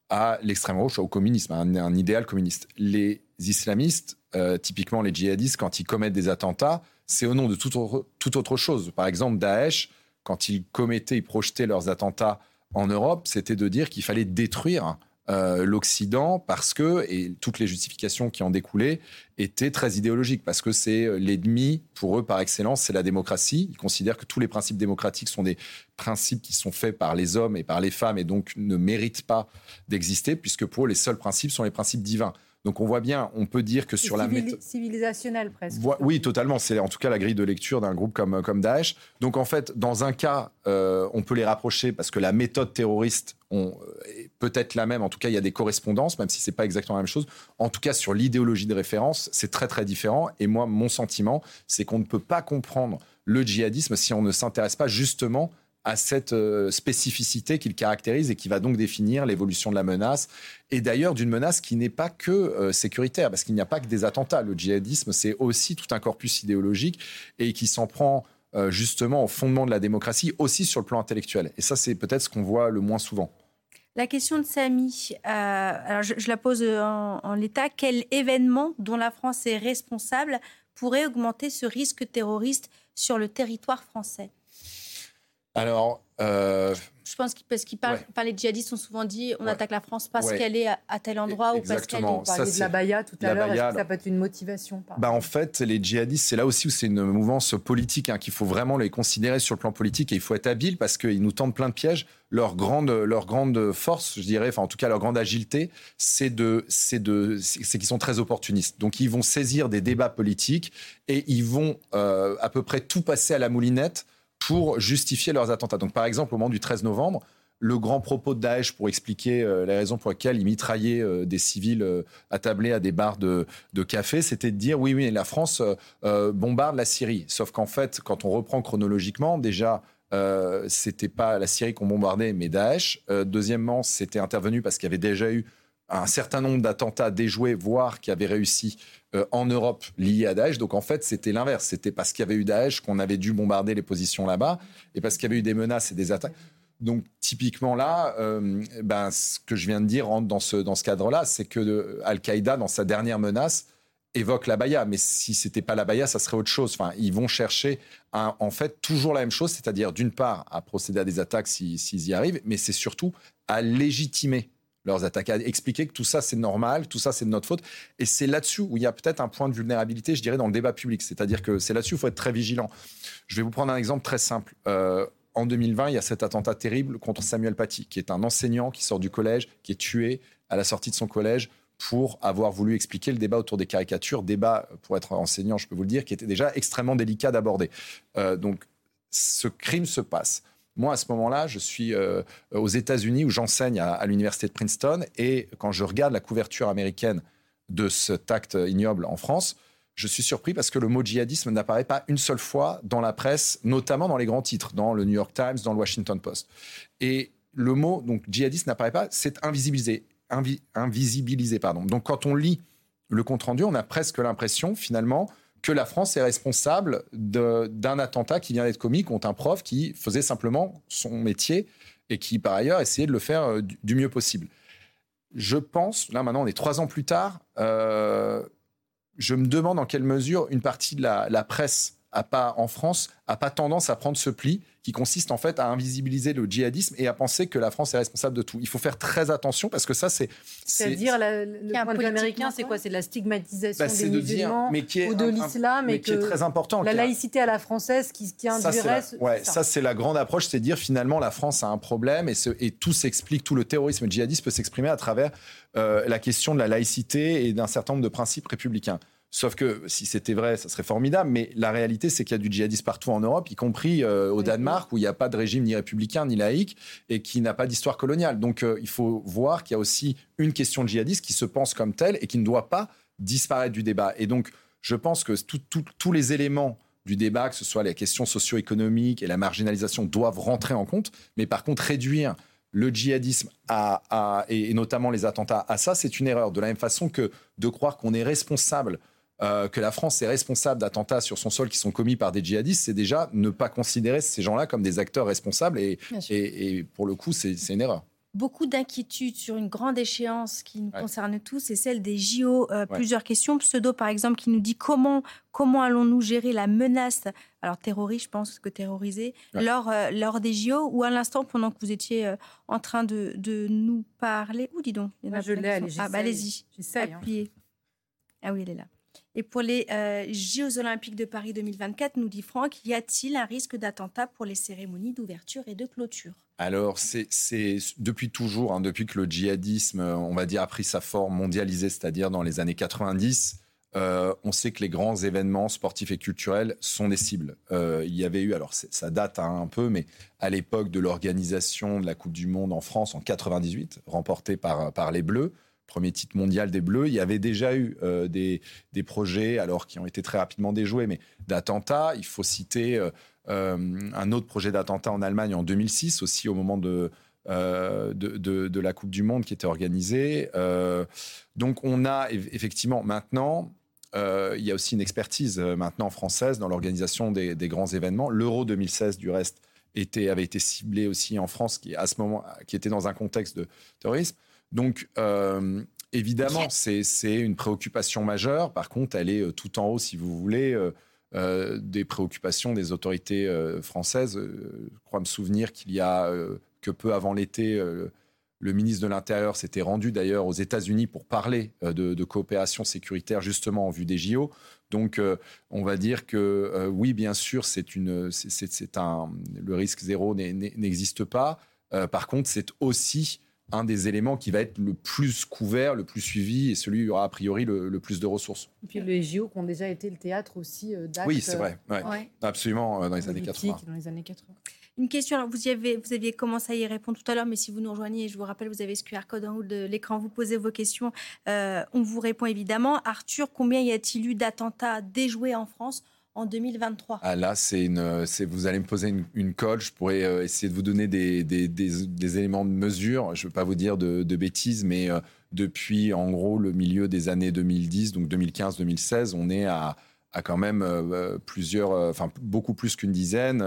à l'extrême gauche, au communisme, à un, idéal communiste. Les islamistes, typiquement les djihadistes, quand ils commettent des attentats, c'est au nom de toute autre chose. Par exemple, Daesh, quand ils commettaient, ils projetaient leurs attentats en Europe, c'était de dire qu'il fallait détruire euh, l'Occident parce que, et toutes les justifications qui en découlaient étaient très idéologiques, parce que c'est euh, l'ennemi, pour eux par excellence, c'est la démocratie. Ils considèrent que tous les principes démocratiques sont des principes qui sont faits par les hommes et par les femmes et donc ne méritent pas d'exister, puisque pour eux, les seuls principes sont les principes divins. Donc on voit bien, on peut dire que sur la méthode... Civilisationnelle presque. Oui, totalement. C'est en tout cas la grille de lecture d'un groupe comme, comme Daesh. Donc en fait, dans un cas, euh, on peut les rapprocher parce que la méthode terroriste on, euh, est peut-être la même. En tout cas, il y a des correspondances, même si c'est pas exactement la même chose. En tout cas, sur l'idéologie de référence, c'est très très différent. Et moi, mon sentiment, c'est qu'on ne peut pas comprendre le djihadisme si on ne s'intéresse pas justement à cette euh, spécificité qu'il caractérise et qui va donc définir l'évolution de la menace. Et d'ailleurs, d'une menace qui n'est pas que euh, sécuritaire, parce qu'il n'y a pas que des attentats. Le djihadisme, c'est aussi tout un corpus idéologique et qui s'en prend euh, justement au fondement de la démocratie, aussi sur le plan intellectuel. Et ça, c'est peut-être ce qu'on voit le moins souvent. La question de Samy, alors je, la pose en, en l'état. Quel événement dont la France est responsable pourrait augmenter ce risque terroriste sur le territoire français? Alors. Euh, je pense que parce qu'ils parlent, les djihadistes ont souvent dit on attaque la France parce qu'elle est à, tel endroit ou parce qu'elle est. On parlait de la Baïa tout à l'heure. Est-ce que ça peut être une motivation bah, En fait, les djihadistes, c'est là aussi où c'est une mouvance politique hein, qu'il faut vraiment les considérer sur le plan politique et il faut être habile parce qu'ils nous tendent plein de pièges. Leur grande, leur grande force, je dirais, enfin en tout cas leur grande agilité, c'est de, c'est de, c'est qu'ils sont très opportunistes. Donc ils vont saisir des débats politiques et ils vont euh, à peu près tout passer à la moulinette pour justifier leurs attentats. Donc, par exemple, au moment du 13 novembre, le grand propos de Daesh pour expliquer euh, la raison pour laquelle il mitraillait euh, des civils euh, attablés à des bars de, café, c'était de dire oui, oui, la France bombarde la Syrie. Sauf qu'en fait, quand on reprend chronologiquement, déjà, c'était pas la Syrie qu'on bombardait, mais Daesh. deuxièmement, c'était intervenu parce qu'il y avait déjà eu un certain nombre d'attentats déjoués, voire qui avaient réussi euh, en Europe liés à Daesh. Donc en fait, c'était l'inverse. C'était parce qu'il y avait eu Daesh qu'on avait dû bombarder les positions là-bas et parce qu'il y avait eu des menaces et des attaques. Donc typiquement là, euh, ben, ce que je viens de dire rentre dans ce, dans ce cadre-là, c'est que euh, Al-Qaïda, dans sa dernière menace, évoque la Baïa. Mais si c'était pas la Baïa, ça serait autre chose. Enfin, ils vont chercher en fait toujours la même chose, c'est-à-dire d'une part à procéder à des attaques s'ils y arrivent, mais c'est surtout à légitimer leurs attaques, à expliquer que tout ça c'est normal, tout ça c'est de notre faute. Et c'est là-dessus où il y a peut-être un point de vulnérabilité, je dirais, dans le débat public. C'est-à-dire que c'est là-dessus où il faut être très vigilant. Je vais vous prendre un exemple très simple. Euh, en 2020, il y a cet attentat terrible contre Samuel Paty, qui est un enseignant qui sort du collège, qui est tué à la sortie de son collège pour avoir voulu expliquer le débat autour des caricatures, débat, pour être enseignant, je peux vous le dire, qui était déjà extrêmement délicat d'aborder. Euh, donc, ce crime se passe. Moi, à ce moment-là, je suis euh, aux États-Unis où j'enseigne à, l'université de Princeton et quand je regarde la couverture américaine de cet acte ignoble en France, je suis surpris parce que le mot djihadisme n'apparaît pas une seule fois dans la presse, notamment dans les grands titres, dans le New York Times, dans le Washington Post. Et le mot donc djihadiste n'apparaît pas, c'est invisibilisé, invisibilisé pardon. Donc quand on lit le compte rendu, on a presque l'impression finalement que la France est responsable d'un attentat qui vient d'être commis contre un prof qui faisait simplement son métier et qui, par ailleurs, essayait de le faire euh, du, mieux possible. Je pense, là maintenant, on est trois ans plus tard, euh, je me demande en quelle mesure une partie de la, presse a pas, en France n'a pas tendance à prendre ce pli qui consiste en fait à invisibiliser le djihadisme et à penser que la France est responsable de tout. Il faut faire très attention parce que ça, c'est. C'est-à-dire, le point de vue américain, c'est quoi? C'est la stigmatisation bah, des musulmans de dire, ou de l'islam et qui est très important. La laïcité à la française qui, qui induirait. Ça, ouais, ça, c'est la grande approche, c'est dire finalement la France a un problème et, ce, et tout s'explique, tout le terrorisme djihadiste peut s'exprimer à travers euh, la question de la laïcité et d'un certain nombre de principes républicains. Sauf que si c'était vrai, ça serait formidable. Mais la réalité, c'est qu'il y a du djihadisme partout en Europe, y compris euh, au Danemark, où il n'y a pas de régime ni républicain ni laïque et qui n'a pas d'histoire coloniale. Donc euh, il faut voir qu'il y a aussi une question de djihadisme qui se pense comme telle et qui ne doit pas disparaître du débat. Et donc je pense que tous les éléments du débat, que ce soit les questions socio-économiques et la marginalisation, doivent rentrer en compte. Mais par contre, réduire le djihadisme et, notamment les attentats à ça, c'est une erreur. De la même façon que de croire qu'on est responsable euh, que la France est responsable d'attentats sur son sol qui sont commis par des djihadistes, c'est déjà ne pas considérer ces gens-là comme des acteurs responsables. Et, et, pour le coup, c'est une erreur beaucoup d'inquiétudes sur une grande échéance qui nous concerne tous, c'est celle des JO. Euh, plusieurs questions. Pseudo, par exemple, qui nous dit comment, comment allons-nous gérer la menace, alors terroriste, je pense que terroriser, lors, euh, lors des JO ou à l'instant, pendant que vous étiez en train de, de, nous parler. Où dis donc Je l'ai, allez, ah, bah, allez-y. Hein. Appuyez. Ah oui, elle est là. Et pour les euh, Jeux Olympiques de Paris 2024, nous dit Franck, y a-t-il un risque d'attentat pour les cérémonies d'ouverture et de clôture? Alors, c'est depuis toujours, hein, depuis que le djihadisme, on va dire, a pris sa forme mondialisée, c'est-à-dire dans les années 90, euh, on sait que les grands événements sportifs et culturels sont des cibles. Euh, il y avait eu, alors ça date hein, un peu, mais à l'époque de l'organisation de la Coupe du Monde en France en 98, remportée par, par les Bleus, premier titre mondial des Bleus. Il y avait déjà eu euh, des, des, projets, alors qui ont été très rapidement déjoués, mais d'attentats. Il faut citer euh, euh, un autre projet d'attentat en Allemagne en 2006, aussi au moment de, de, de, la Coupe du Monde qui était organisée. donc on a effectivement maintenant... il y a aussi une expertise maintenant française dans l'organisation des, des, grands événements. L'Euro 2016, du reste, était, avait été ciblé aussi en France, qui à ce moment, qui était dans un contexte de terrorisme. Donc, euh, évidemment, c'est une préoccupation majeure. Par contre, elle est euh, tout en haut, si vous voulez, euh, des préoccupations des autorités françaises. je crois me souvenir qu'il y a que peu avant l'été, le ministre de l'Intérieur s'était rendu d'ailleurs aux États-Unis pour parler de, coopération sécuritaire justement en vue des JO. Donc, on va dire que oui, bien sûr, c'est une, c'est un, le risque zéro n'existe pas. par contre, c'est aussi un des éléments qui va être le plus couvert, le plus suivi et celui qui aura a priori le, plus de ressources. Et puis les JO qui ont déjà été le théâtre aussi euh, d'actes. Oui, c'est vrai. Absolument, euh, dans les années 80. Dans les années 80. Une question, alors vous, y avez, vous aviez commencé à y répondre tout à l'heure, mais si vous nous rejoignez, je vous rappelle, vous avez ce QR code en haut de l'écran, vous posez vos questions, euh, on vous répond évidemment. Arthur, combien y a-t-il eu d'attentats déjoués en France en 2023 ah Là, une, vous allez me poser une, colle. Je pourrais euh, essayer de vous donner des, éléments de mesure. Je ne veux pas vous dire de, bêtises, mais euh, depuis en gros le milieu des années 2010, donc 2015-2016, on est à, quand même euh, plusieurs, enfin beaucoup plus qu'une dizaine.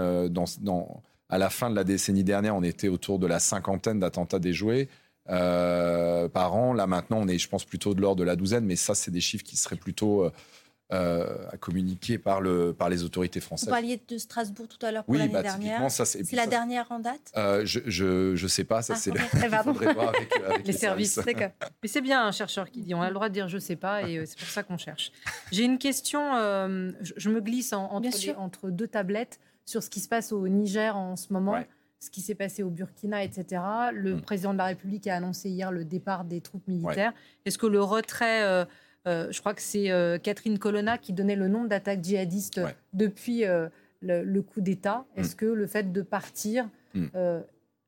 À la fin de la décennie dernière, on était autour de la cinquantaine d'attentats déjoués. par an. Là maintenant, on est, je pense, plutôt de l'ordre de la douzaine, mais ça, c'est des chiffres qui seraient plutôt euh, à communiquer par, le, par les autorités françaises. Vous parliez de Strasbourg tout à l'heure pour oui, l'année bah, dernière. C'est la dernière en date? Euh, Je ne sais pas, ça ah, c'est okay. le... [laughs] faudrait voir avec, avec les, services. [laughs] Mais c'est bien un chercheur qui dit, on a le droit de dire je ne sais pas et euh, c'est pour ça qu'on cherche. J'ai une question, je, me glisse entre, entre, deux tablettes sur ce qui se passe au Niger en ce moment. ce qui s'est passé au Burkina, etc. Le mm. président de la République a annoncé hier le départ des troupes militaires. Est-ce que le retrait euh, je crois que c'est euh, Catherine Colonna qui donnait le nombre d'attaques djihadistes depuis euh, le, coup d'État. Mm. Est-ce que le fait de partir, mm.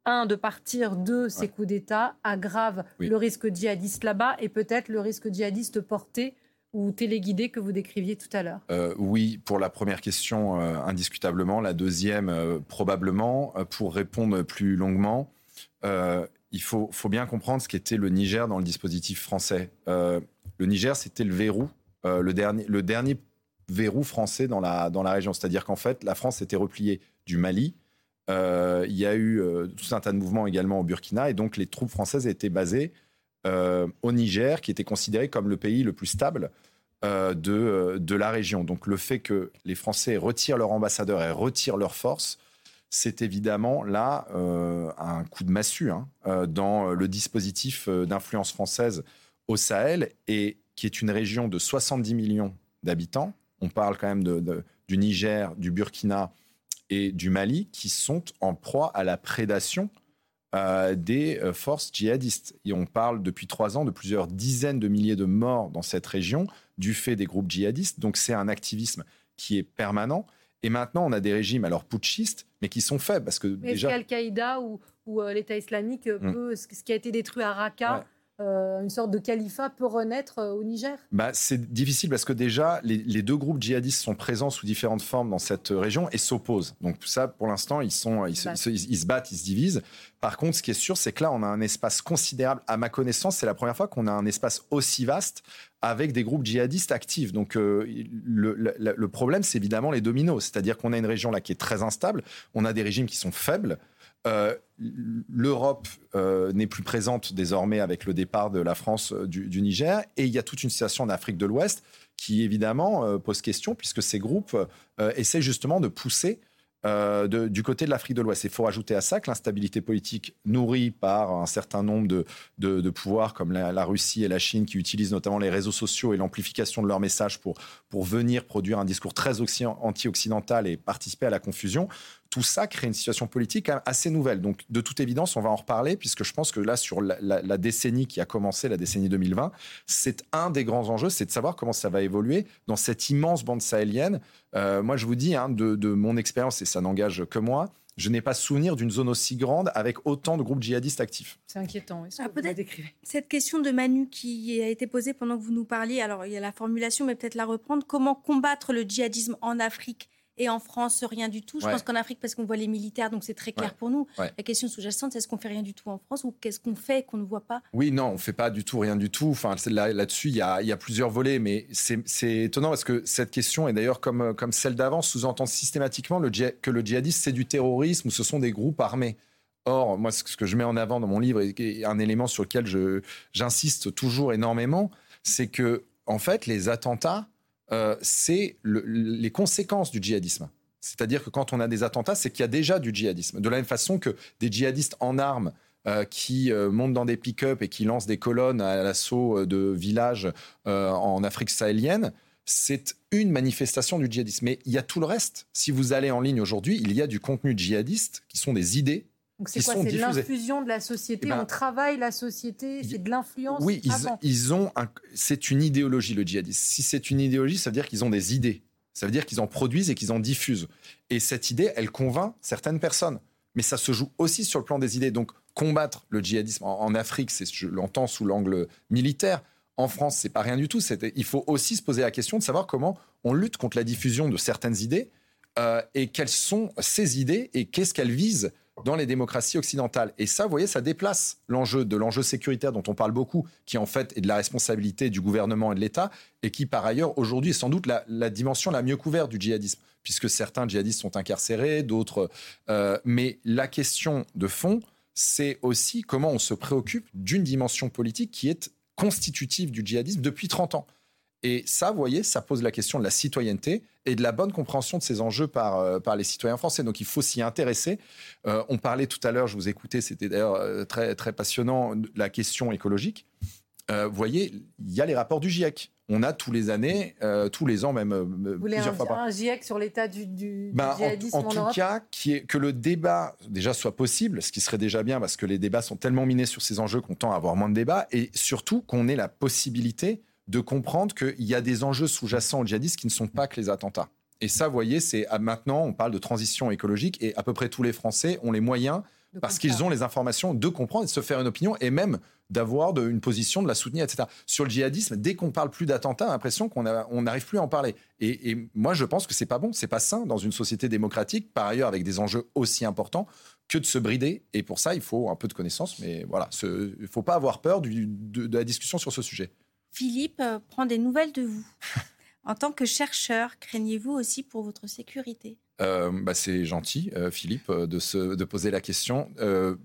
un, de partir, deux, ces coups d'État aggrave le risque djihadiste là-bas et peut-être le risque djihadiste porté ou téléguidé que vous décriviez tout à l'heure? Oui, pour la première question, indiscutablement. La deuxième, probablement. pour répondre plus longuement, il faut, faut, bien comprendre ce qu'était le Niger dans le dispositif français. Le Niger, c'était le verrou, euh, le, dernier, le dernier verrou français dans la, dans la région. C'est-à-dire qu'en fait, la France s'était repliée du Mali. Euh, il y a eu euh, tout un tas de mouvements également au Burkina. Et donc, les troupes françaises étaient basées au Niger, qui était considéré comme le pays le plus stable de, de la région. Donc, le fait que les Français retirent leur ambassadeur et retirent leurs forces, c'est évidemment là euh, un coup de massue hein, euh, dans le dispositif d'influence française au Sahel, et qui est une région de 70 millions d'habitants. On parle quand même du Niger, du Burkina et du Mali, qui sont en proie à la prédation des forces djihadistes. Et on parle depuis trois ans de plusieurs dizaines de milliers de morts dans cette région du fait des groupes djihadistes. Donc c'est un activisme qui est permanent. Et maintenant, on a des régimes, alors putschistes, mais qui sont faibles. Parce que mais déjà. Al-Qaïda ou, ou euh, l'État islamique, euh, mm. peut, ce qui a été détruit à Raqqa, une sorte de califat peut renaître euh, au Niger? Bah, C'est difficile parce que déjà, les, deux groupes djihadistes sont présents sous différentes formes dans cette région et s'opposent. Donc ça, pour l'instant, ils, sont, ils, se, ils, se, battent, ils se divisent. Par contre, ce qui est sûr, c'est que là, on a un espace considérable. À ma connaissance, c'est la première fois qu'on a un espace aussi vaste avec des groupes djihadistes actifs. Donc euh, le, le, le, problème, c'est évidemment les dominos. C'est-à-dire qu'on a une région là qui est très instable. On a des régimes qui sont faibles. Euh, L'Europe euh, n'est plus présente désormais avec le départ de la France euh, du, Niger. Et il y a toute une situation en Afrique de l'Ouest qui, évidemment, pose question, puisque ces groupes essaient justement de pousser du côté de l'Afrique de l'Ouest. Il faut rajouter à ça que l'instabilité politique nourrie par un certain nombre de, pouvoirs comme la, Russie et la Chine qui utilisent notamment les réseaux sociaux et l'amplification de leurs messages pour venir produire un discours très anti-occidental et participer à la confusion, tout ça crée une situation politique assez nouvelle. Donc, de toute évidence, on va en reparler, puisque je pense que là, sur la, décennie qui a commencé, la décennie 2020, c'est un des grands enjeux, c'est de savoir comment ça va évoluer dans cette immense bande sahélienne. Euh, moi, je vous dis, hein, de, mon expérience, et ça n'engage que moi, je n'ai pas souvenir d'une zone aussi grande avec autant de groupes djihadistes actifs. C'est inquiétant. Ah, peut-être cette question de Manu qui a été posée pendant que vous nous parliez. Alors il y a la formulation, mais peut-être la reprendre. Comment combattre le djihadisme en Afrique et en France, rien du tout. Je pense qu'en Afrique, parce qu'on voit les militaires, donc c'est très clair pour nous. La question sous-jacente, c'est est-ce qu'on fait rien du tout en France ou qu'est-ce qu'on fait qu'on ne voit pas? Oui, non, on fait pas du tout rien du tout. Enfin, là-dessus, il y a, y a, plusieurs volets, mais c'est étonnant parce que cette question, est d'ailleurs comme, comme celle d'avant, sous-entend systématiquement le, que le djihadisme, c'est du terrorisme ou ce sont des groupes armés. Or, moi, ce que je mets en avant dans mon livre et un élément sur lequel j'insiste toujours énormément, c'est que, en fait, les attentats euh, c'est les conséquences du djihadisme. C'est-à-dire que quand on a des attentats, c'est qu'il y a déjà du djihadisme. De la même façon que des djihadistes en armes euh, qui euh, montent dans des pick-up et qui lancent des colonnes à l'assaut de villages en Afrique sahélienne, c'est une manifestation du djihadisme. Mais il y a tout le reste. Si vous allez en ligne aujourd'hui, il y a du contenu djihadiste qui sont des idées donc c'est quoi? C'est de l'infusion de la société. Eh ben, on travaille la société. C'est de l'influence. Oui, ils, ils, ont. C'est une idéologie le djihadisme. Si c'est une idéologie, ça veut dire qu'ils ont des idées. Ça veut dire qu'ils en produisent et qu'ils en diffusent. Et cette idée, elle convainc certaines personnes. Mais ça se joue aussi sur le plan des idées. Donc combattre le djihadisme en, Afrique, c'est je l'entends sous l'angle militaire. En France, c'est pas rien du tout. Il faut aussi se poser la question de savoir comment on lutte contre la diffusion de certaines idées euh, et quelles sont ces idées et qu'est-ce qu'elles visent dans les démocraties occidentales. Et ça, vous voyez, ça déplace l'enjeu de l'enjeu sécuritaire dont on parle beaucoup, qui en fait est de la responsabilité du gouvernement et de l'État, et qui par ailleurs aujourd'hui est sans doute la, dimension la mieux couverte du djihadisme, puisque certains djihadistes sont incarcérés, d'autres. Euh, mais la question de fond, c'est aussi comment on se préoccupe d'une dimension politique qui est constitutive du djihadisme depuis 30 ans. Et ça, vous voyez, ça pose la question de la citoyenneté et de la bonne compréhension de ces enjeux par, euh, par les citoyens français. Donc il faut s'y intéresser. Euh, on parlait tout à l'heure, je vous écoutais, c'était d'ailleurs euh, très, très passionnant, la question écologique. vous voyez, il y a les rapports du GIEC. On a tous les années, tous les ans même, vous plusieurs un, fois par un GIEC sur l'état du, du, ben, djihadisme en, en, tout cas, qui est, que le débat déjà soit possible, ce qui serait déjà bien parce que les débats sont tellement minés sur ces enjeux qu'on tend à avoir moins de débats, et surtout qu'on ait la possibilité de comprendre qu'il y a des enjeux sous-jacents aux djihadistes qui ne sont pas que les attentats. Et ça, vous voyez, c'est maintenant, on parle de transition écologique et à peu près tous les Français ont les moyens, parce qu'ils ont les informations, de comprendre et de se faire une opinion et même d'avoir une position, de la soutenir, etc. Sur le djihadisme, dès qu'on parle plus d'attentats, on a l'impression qu'on n'arrive plus à en parler. Et, moi, je pense que c'est pas bon, c'est pas sain dans une société démocratique, par ailleurs avec des enjeux aussi importants, que de se brider. Et pour ça, il faut un peu de connaissances, mais voilà, il ne faut pas avoir peur de la discussion sur ce sujet. Philippe euh, prend des nouvelles de vous. [laughs] en tant que chercheur, craignez-vous aussi pour votre sécurité? Euh, bah c'est gentil, euh, Philippe, de, se, de poser la question.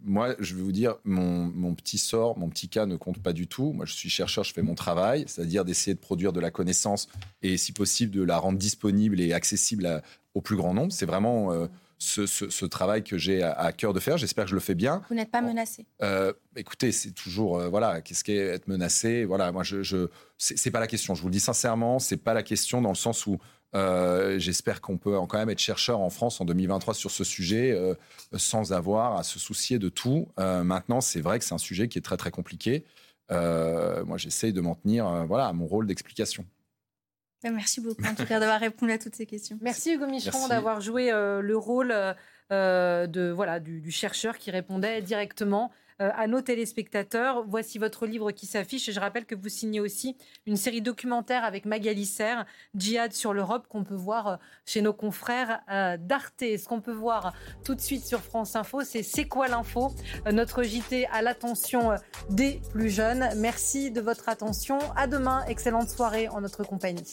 moi, je vais vous dire, mon, mon, petit sort, mon petit cas ne compte pas du tout. Moi, je suis chercheur, je fais mon travail, c'est-à-dire d'essayer de produire de la connaissance et, si possible, de la rendre disponible et accessible au plus grand nombre. C'est vraiment ce, travail que j'ai à, cœur de faire. J'espère que je le fais bien. Vous n'êtes pas menacé euh, Écoutez, c'est toujours euh, voilà, qu'est-ce qu'est être menacé? Voilà, moi je, je c'est pas la question. Je vous le dis sincèrement, c'est pas la question dans le sens où euh, j'espère qu'on peut quand même être chercheur en France en 2023 sur ce sujet sans avoir à se soucier de tout. maintenant, c'est vrai que c'est un sujet qui est très très compliqué. moi, j'essaye de m'en tenir voilà, à mon rôle d'explication. Ben, merci beaucoup en tout cas d'avoir répondu à toutes ces questions. Merci Hugo Micheron d'avoir joué euh, le rôle euh, de, voilà, du, chercheur qui répondait directement euh, à nos téléspectateurs. Voici votre livre qui s'affiche. Et je rappelle que vous signez aussi une série documentaire avec Magali Serre, Djihad sur l'Europe, qu'on peut voir euh, chez nos confrères euh, d'Arte. Ce qu'on peut voir tout de suite sur France Info, c'est C'est quoi l'info? Notre JT à l'attention des plus jeunes. Merci de votre attention. À demain. Excellente soirée en notre compagnie.